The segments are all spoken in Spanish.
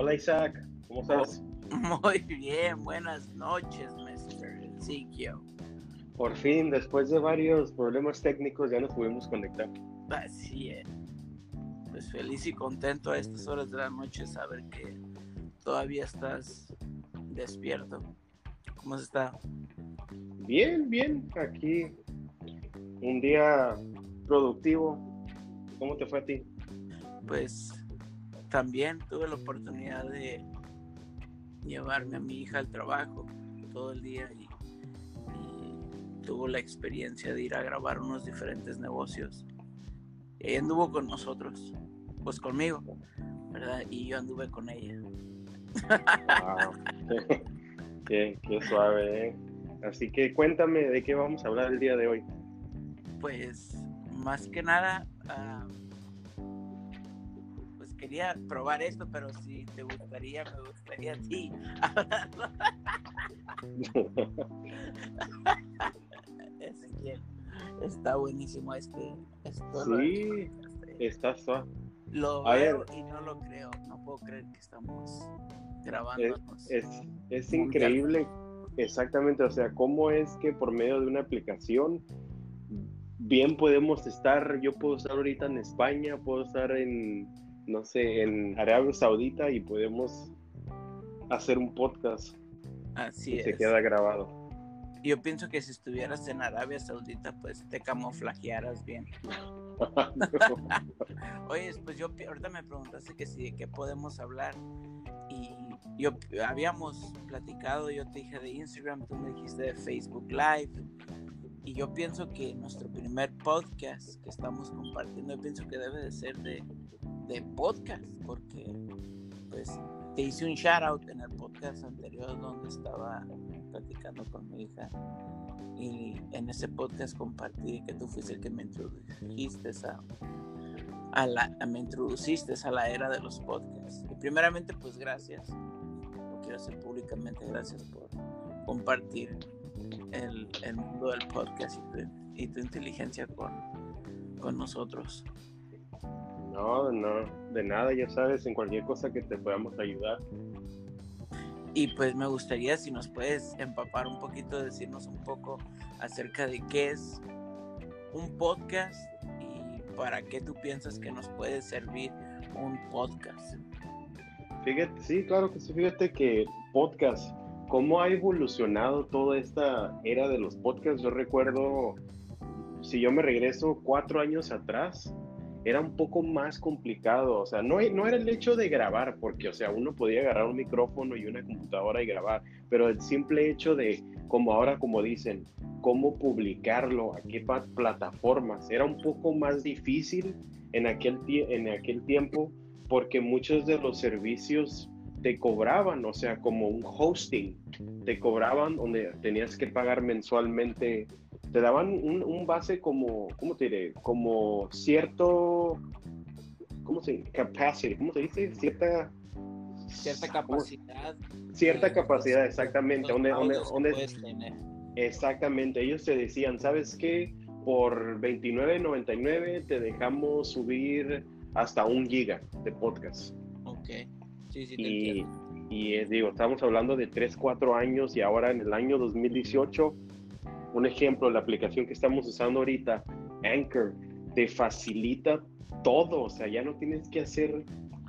Hola Isaac, ¿cómo estás? Muy bien, buenas noches, Mr. Ezequiel. Por fin, después de varios problemas técnicos, ya nos pudimos conectar. Así es. Pues feliz y contento a estas horas de la noche saber que todavía estás despierto. ¿Cómo has estado? Bien, bien, aquí un día productivo. ¿Cómo te fue a ti? Pues también tuve la oportunidad de llevarme a mi hija al trabajo todo el día y, y tuvo la experiencia de ir a grabar unos diferentes negocios. Y ella anduvo con nosotros, pues conmigo, ¿verdad? Y yo anduve con ella. Wow. qué, qué suave, ¿eh? Así que cuéntame de qué vamos a hablar el día de hoy. Pues más que nada, pues quería probar esto, pero si te gustaría, me gustaría a ti está buenísimo este. esto lo- Sí, está suave. Lo A veo ver. y no lo creo. No puedo creer que estamos Es, grabándonos. es, es Mundial. increíble, exactamente, o sea, cómo es que por medio de una aplicación, bien podemos estar, yo puedo estar ahorita en España, puedo estar en, no sé, en Arabia Saudita y podemos hacer un podcast Así y se es. queda grabado. Yo pienso que si estuvieras en Arabia Saudita, pues te camuflajearas bien. Oye, pues yo ahorita me preguntaste que si de qué podemos hablar y yo habíamos platicado, yo te dije de Instagram, tú me dijiste de Facebook Live y yo pienso que nuestro primer podcast que estamos compartiendo, yo pienso que debe de ser de, de podcast porque pues te hice un shout out en el podcast anterior donde estaba platicando con mi hija y en ese podcast compartí que tú fuiste el que me introdujiste a, a la, me introduciste a la era de los podcasts. Y primeramente, pues gracias. Lo quiero hacer públicamente. Gracias por compartir el, el mundo del podcast y tu, y tu inteligencia con, con nosotros. No, no, de nada, ya sabes, en cualquier cosa que te podamos ayudar. Y pues me gustaría si nos puedes empapar un poquito, decirnos un poco acerca de qué es un podcast y para qué tú piensas que nos puede servir un podcast. Fíjate, sí, claro que sí, fíjate que podcast, cómo ha evolucionado toda esta era de los podcasts. Yo recuerdo, si yo me regreso cuatro años atrás, era un poco más complicado. O sea, no, no era el hecho de grabar, porque, o sea, uno podía agarrar un micrófono y una computadora y grabar, pero el simple hecho de, como ahora, como dicen, cómo publicarlo, a qué plataformas, era un poco más difícil en aquel, en aquel tiempo porque muchos de los servicios te cobraban, o sea, como un hosting, te cobraban donde tenías que pagar mensualmente, te daban un, un base como, ¿cómo te diré? Como cierto, ¿cómo se Capacity, ¿cómo se dice? Cierta, Cierta capacidad. Cierta eh, capacidad, los- exactamente. Donde, donde. Exactamente, ellos te decían, ¿sabes qué? Por $29.99 te dejamos subir hasta un giga de podcast. Ok. Sí, sí, te Y, entiendo. y eh, digo, estamos hablando de 3, 4 años y ahora en el año 2018, un ejemplo, la aplicación que estamos usando ahorita, Anchor, te facilita todo, o sea, ya no tienes que hacer,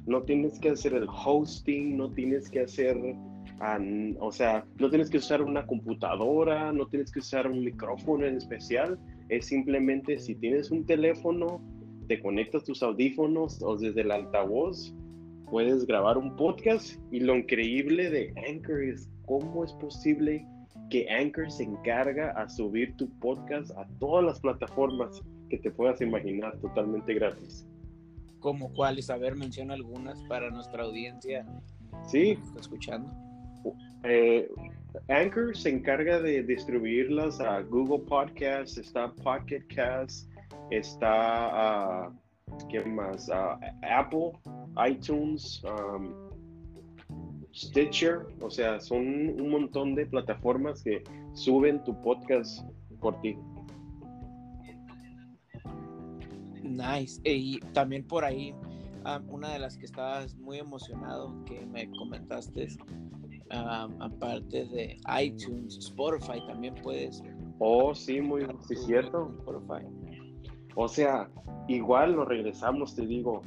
no tienes que hacer el hosting, no tienes que hacer, o sea, no tienes que usar una computadora, no tienes que usar un micrófono en especial, es simplemente si tienes un teléfono, te conectas tus audífonos o desde el altavoz, puedes grabar un podcast y lo increíble de Anchor es cómo es posible que Anchor se encarga a subir tu podcast a todas las plataformas que te puedas imaginar totalmente gratis. ¿Cómo cuáles? A ver, menciona algunas para nuestra audiencia Sí, está escuchando. eh, Anchor se encarga de distribuirlas a Google Podcasts, está Pocket Cast, está, ah, ¿qué más? Ah, Apple, iTunes, um, Stitcher, o sea, son un montón de plataformas que suben tu podcast por ti. Nice. Y también por ahí ah, una de las que estabas muy emocionado que me comentaste, ah, aparte de iTunes, Spotify también puedes. Oh, sí, muy sí, cierto. Spotify. O sea, igual lo regresamos, te digo,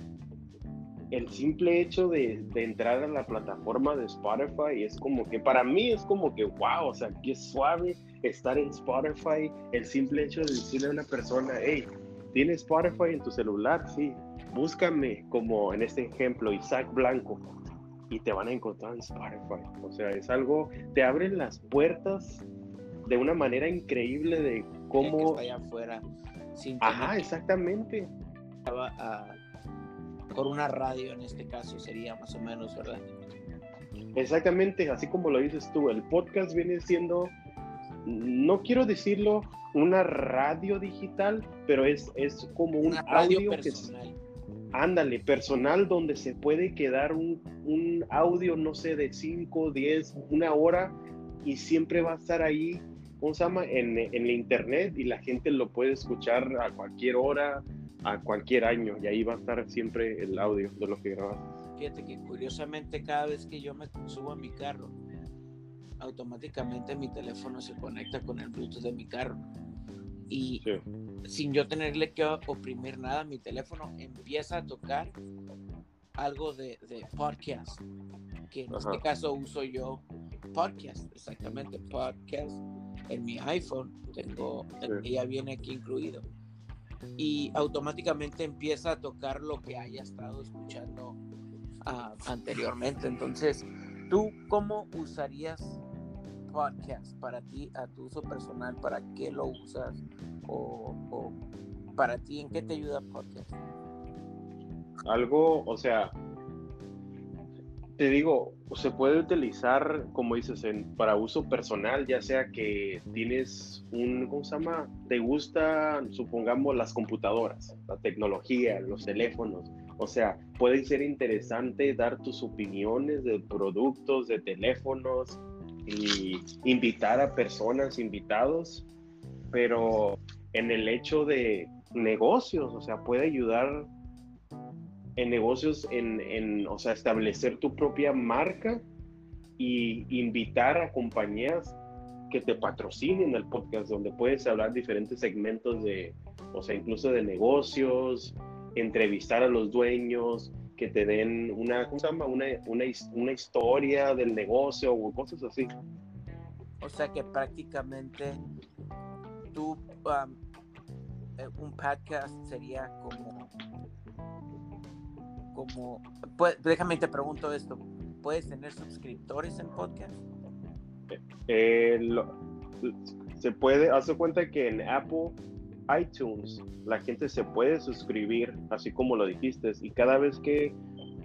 el simple hecho de, entrar a la plataforma de Spotify es como que para mí es como que wow, o sea, qué suave estar en Spotify, el simple hecho de decirle a una persona, hey, ¿tienes Spotify en tu celular? Sí, búscame como en este ejemplo, Isaac Blanco, y te van a encontrar en Spotify. O sea, es algo, te abren las puertas de una manera increíble de cómo... allá afuera. Ajá, exactamente. A, por una radio en este caso sería más o menos, ¿verdad? Exactamente, así como lo dices tú, el podcast viene siendo, no quiero decirlo una radio digital, pero es, es como un audio personal. ándale, personal donde se puede quedar un, un audio, no sé, de 5, 10, una hora y siempre va a estar ahí, ¿cómo se llama? En, en la internet y la gente lo puede escuchar a cualquier hora, a cualquier año y ahí va a estar siempre el audio de lo que grabas. Fíjate que curiosamente cada vez que yo me subo a mi carro, automáticamente mi teléfono se conecta con el Bluetooth de mi carro. Y sin yo tenerle que oprimir nada, mi teléfono empieza a tocar algo de, de podcast, que en este caso uso yo podcast, exactamente podcast en mi iPhone, tengo, ya viene aquí incluido y automáticamente empieza a tocar lo que haya estado escuchando ah, anteriormente. Entonces, ¿tú cómo usarías podcast para ti, a tu uso personal? ¿Para qué lo usas? O, o para ti, ¿en qué te ayuda podcast? Algo, o sea, te digo, se puede utilizar, como dices, para uso personal, ya sea que tienes un, ¿cómo se llama? Te gusta, supongamos, las computadoras, la tecnología, los teléfonos. O sea, puede ser interesante dar tus opiniones de productos, de teléfonos y invitar a personas, invitados, pero en el hecho de negocios, o sea, puede ayudar en negocios, en, o sea, establecer tu propia marca y invitar a compañías que te patrocinen el podcast, donde puedes hablar diferentes segmentos de, o sea, incluso de negocios, entrevistar a los dueños, que te den una, ¿cómo se llama? Una, una, una historia del negocio o cosas así. O sea que prácticamente tú, um, eh, un podcast sería como como, pues, déjame te pregunto esto, ¿puedes tener suscriptores en podcast? Eh, se puede, hace cuenta que en Apple iTunes la gente se puede suscribir, así como lo dijiste, y cada vez que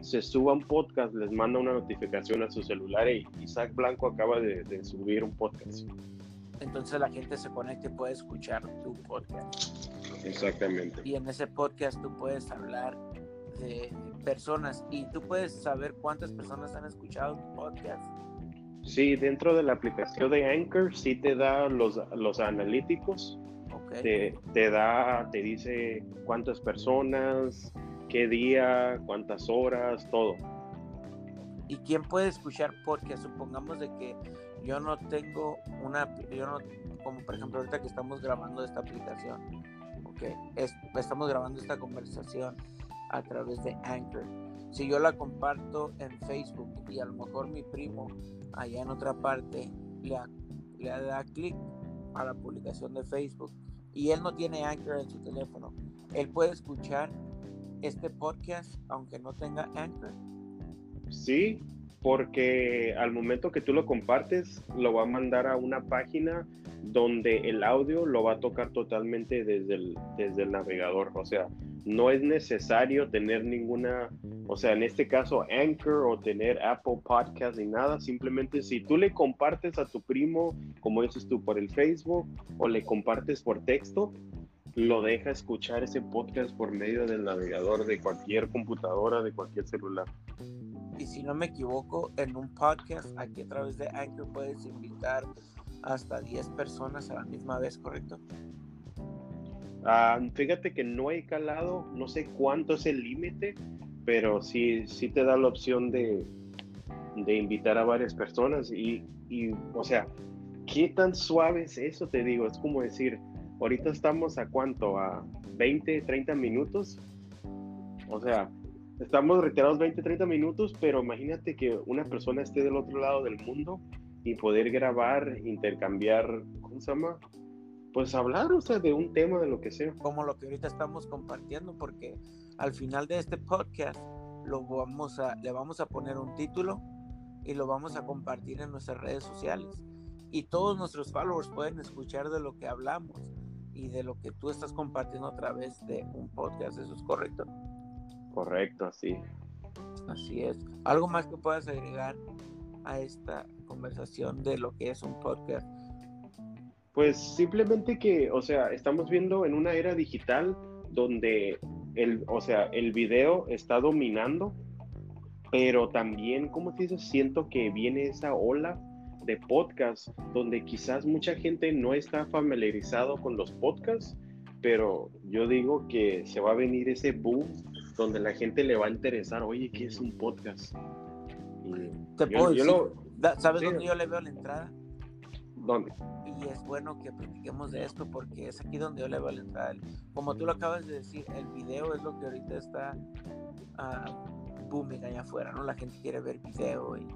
se suba un podcast les manda una notificación a su celular y Isaac Blanco acaba de, de subir un podcast. Entonces la gente se conecta y puede escuchar tu podcast. Exactamente. Y en ese podcast tú puedes hablar de personas y tú puedes saber cuántas personas han escuchado tu podcast. Sí, dentro de la aplicación de Anchor sí te da los, los analíticos. Te, te, da, te dice cuántas personas, qué día, cuántas horas, todo. ¿Y quién puede escuchar porque Supongamos de que yo no tengo una, yo no, como por ejemplo ahorita que estamos grabando esta aplicación, ok, estamos grabando esta conversación a través de Anchor. Si yo la comparto en Facebook y a lo mejor mi primo allá en otra parte le, le da clic a la publicación de Facebook y él no tiene Anchor en su teléfono, él puede escuchar este podcast aunque no tenga Anchor. Sí, porque al momento que tú lo compartes, lo va a mandar a una página donde el audio lo va a tocar totalmente desde el, desde el navegador. O sea, no es necesario tener ninguna, o sea, en este caso Anchor o tener Apple Podcast ni nada, simplemente si tú le compartes a tu primo, como dices tú, por el Facebook o le compartes por texto, lo deja escuchar ese podcast por medio del navegador de cualquier computadora, de cualquier celular. Y si no me equivoco, en un podcast aquí a través de Anchor puedes invitar hasta 10 personas a la misma vez, ¿correcto? Ah, fíjate que no he calado, no sé cuánto es el límite, pero sí, sí te da la opción de, de invitar a varias personas y, y, o sea, ¿qué tan suave es eso? Te digo, es como decir, ahorita estamos a cuánto, a 20, 30 minutos. O sea, estamos retirados 20, 30 minutos, pero imagínate que una persona esté del otro lado del mundo y poder grabar, intercambiar, ¿cómo se llama? Pues hablar, o sea, de un tema, de lo que sea. Como lo que ahorita estamos compartiendo, porque al final de este podcast lo vamos a, le vamos a poner un título y lo vamos a compartir en nuestras redes sociales. Y todos nuestros followers pueden escuchar de lo que hablamos y de lo que tú estás compartiendo a través de un podcast. ¿Eso es correcto? Correcto, así. Así es. ¿Algo más que puedas agregar a esta conversación de lo que es un podcast? Pues simplemente que, o sea, estamos viendo en una era digital donde el, o sea, el video está dominando, pero también, como te dices, siento que viene esa ola de podcast donde quizás mucha gente no está familiarizado con los podcasts, pero yo digo que se va a venir ese boom donde la gente le va a interesar, oye, ¿qué es un podcast? Te puedo decir, ¿sabes dónde yo le veo la entrada? Y es bueno que platiquemos de esto porque es aquí donde yo le veo la entrada. Como tú lo acabas de decir, el video es lo que ahorita está uh, booming allá afuera, ¿no? La gente quiere ver video y,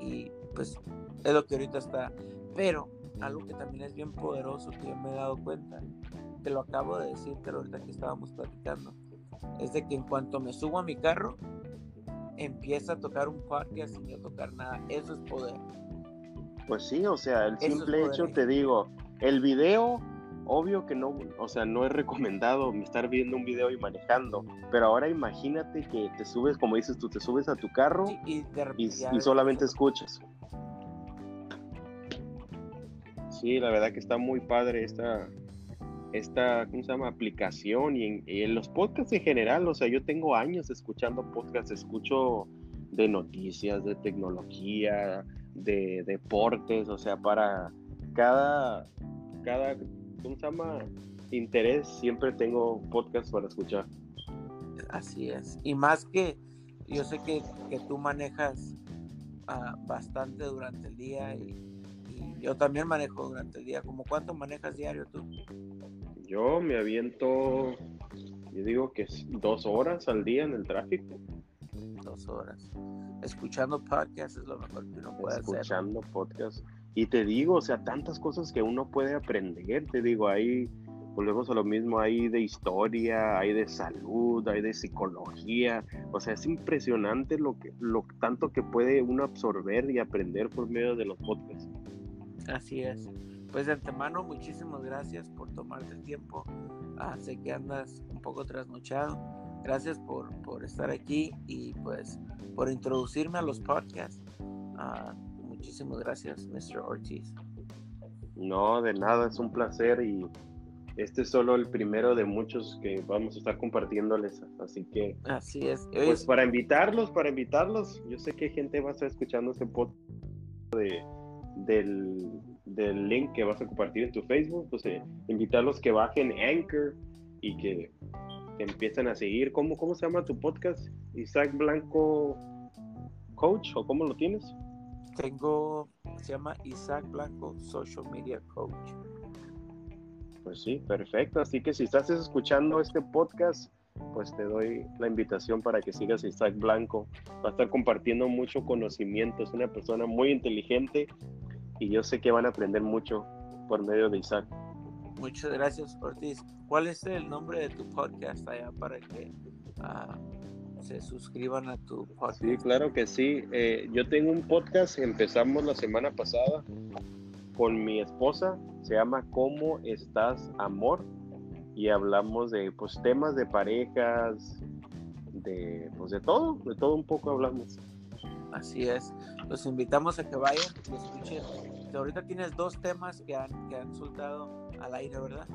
y pues es lo que ahorita está. Pero algo que también es bien poderoso que yo me he dado cuenta, te lo acabo de decir, pero ahorita que estábamos platicando, es de que en cuanto me subo a mi carro, empieza a tocar un podcast sin yo tocar nada. Eso es poder. Pues sí, o sea, el simple hecho, te digo, el video, obvio que no, o sea, no es recomendado estar viendo un video y manejando, pero ahora imagínate que te subes, como dices tú, te subes a tu carro y, y solamente escuchas. Sí, la verdad que está muy padre esta, esta ¿cómo se llama? aplicación y en, los podcasts en general, o sea, yo tengo años escuchando podcasts, escucho de noticias, de tecnología, de deportes, o sea, para cada, cada, ¿cómo se llama? interés, siempre tengo podcasts para escuchar. Así es, y más que yo sé que, que tú manejas uh, bastante durante el día y yo también manejo durante el día. ¿Cómo cuánto manejas diario tú? Yo me aviento, yo digo que dos horas al día en el tráfico. Dos horas. Escuchando podcasts es lo mejor que uno puede hacer. Escuchando podcasts. Y te digo, o sea, tantas cosas que uno puede aprender. Te digo, ahí volvemos a lo mismo, hay de historia, hay de salud, hay de psicología. O sea, es impresionante lo que, lo tanto que puede uno absorber y aprender por medio de los podcasts. Así es. Pues de antemano, muchísimas gracias por tomarte el tiempo. Ah, sé que andas un poco trasnochado. Gracias por, por, estar aquí y pues por introducirme a los podcasts. Ah, muchísimas gracias, Mr. Ortiz. No, de nada, es un placer y este es solo el primero de muchos que vamos a estar compartiéndoles. Así que, así es. Pues para invitarlos, para invitarlos, yo sé que gente va a estar escuchando este podcast de del, del, link que vas a compartir en tu Facebook, pues eh, invitarlos que bajen Anchor y que, empiecen a seguir. ¿Cómo, ¿Cómo se llama tu podcast? Isaac Blanco Coach o cómo lo tienes? Tengo, se llama Isaac Blanco Social Media Coach. Pues sí, perfecto. Así que si estás escuchando este podcast, pues te doy la invitación para que sigas a Isaac Blanco. Va a estar compartiendo mucho conocimiento. Es una persona muy inteligente y yo sé que van a aprender mucho por medio de Isaac. Muchas gracias, Ortiz. ¿Cuál es el nombre de tu podcast allá para que ah, se suscriban a tu podcast? Sí, claro que sí. Eh, yo tengo un podcast, empezamos la semana pasada con mi esposa, se llama ¿Cómo estás, amor? Y hablamos de pues temas de parejas, de pues de todo, de todo un poco hablamos. Así es. Los invitamos a que vayan y escuchen. Ahorita tienes dos temas que han, que han soltado al aire, ¿verdad?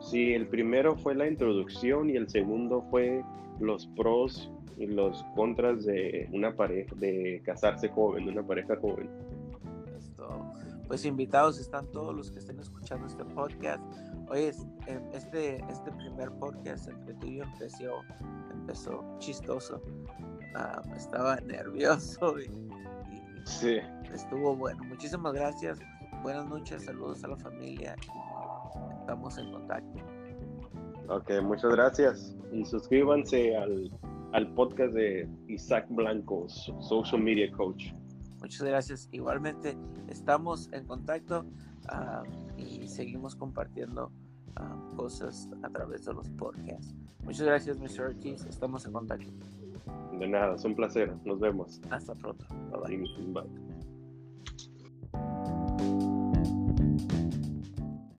Sí, el primero fue la introducción y el segundo fue los pros y los contras de una pareja, de casarse joven, de una pareja joven. pues invitados están todos los que estén escuchando este podcast. Oye, em, este, este primer podcast entre tú y yo empezó, empezó chistoso. Estaba nervioso y, sí. estuvo bueno. Muchísimas gracias. Buenas noches, saludos a la familia. Estamos en contacto. Ok, muchas gracias. Y suscríbanse al, al podcast de Isaac Blanco, Social Media Coach. Muchas gracias. Igualmente, estamos en contacto ah, y seguimos compartiendo ah, cosas a través de los podcasts. Muchas gracias, Mr. Ortiz. Estamos en contacto. De nada, es un placer. Nos vemos. Hasta pronto. Bye bye. Bye.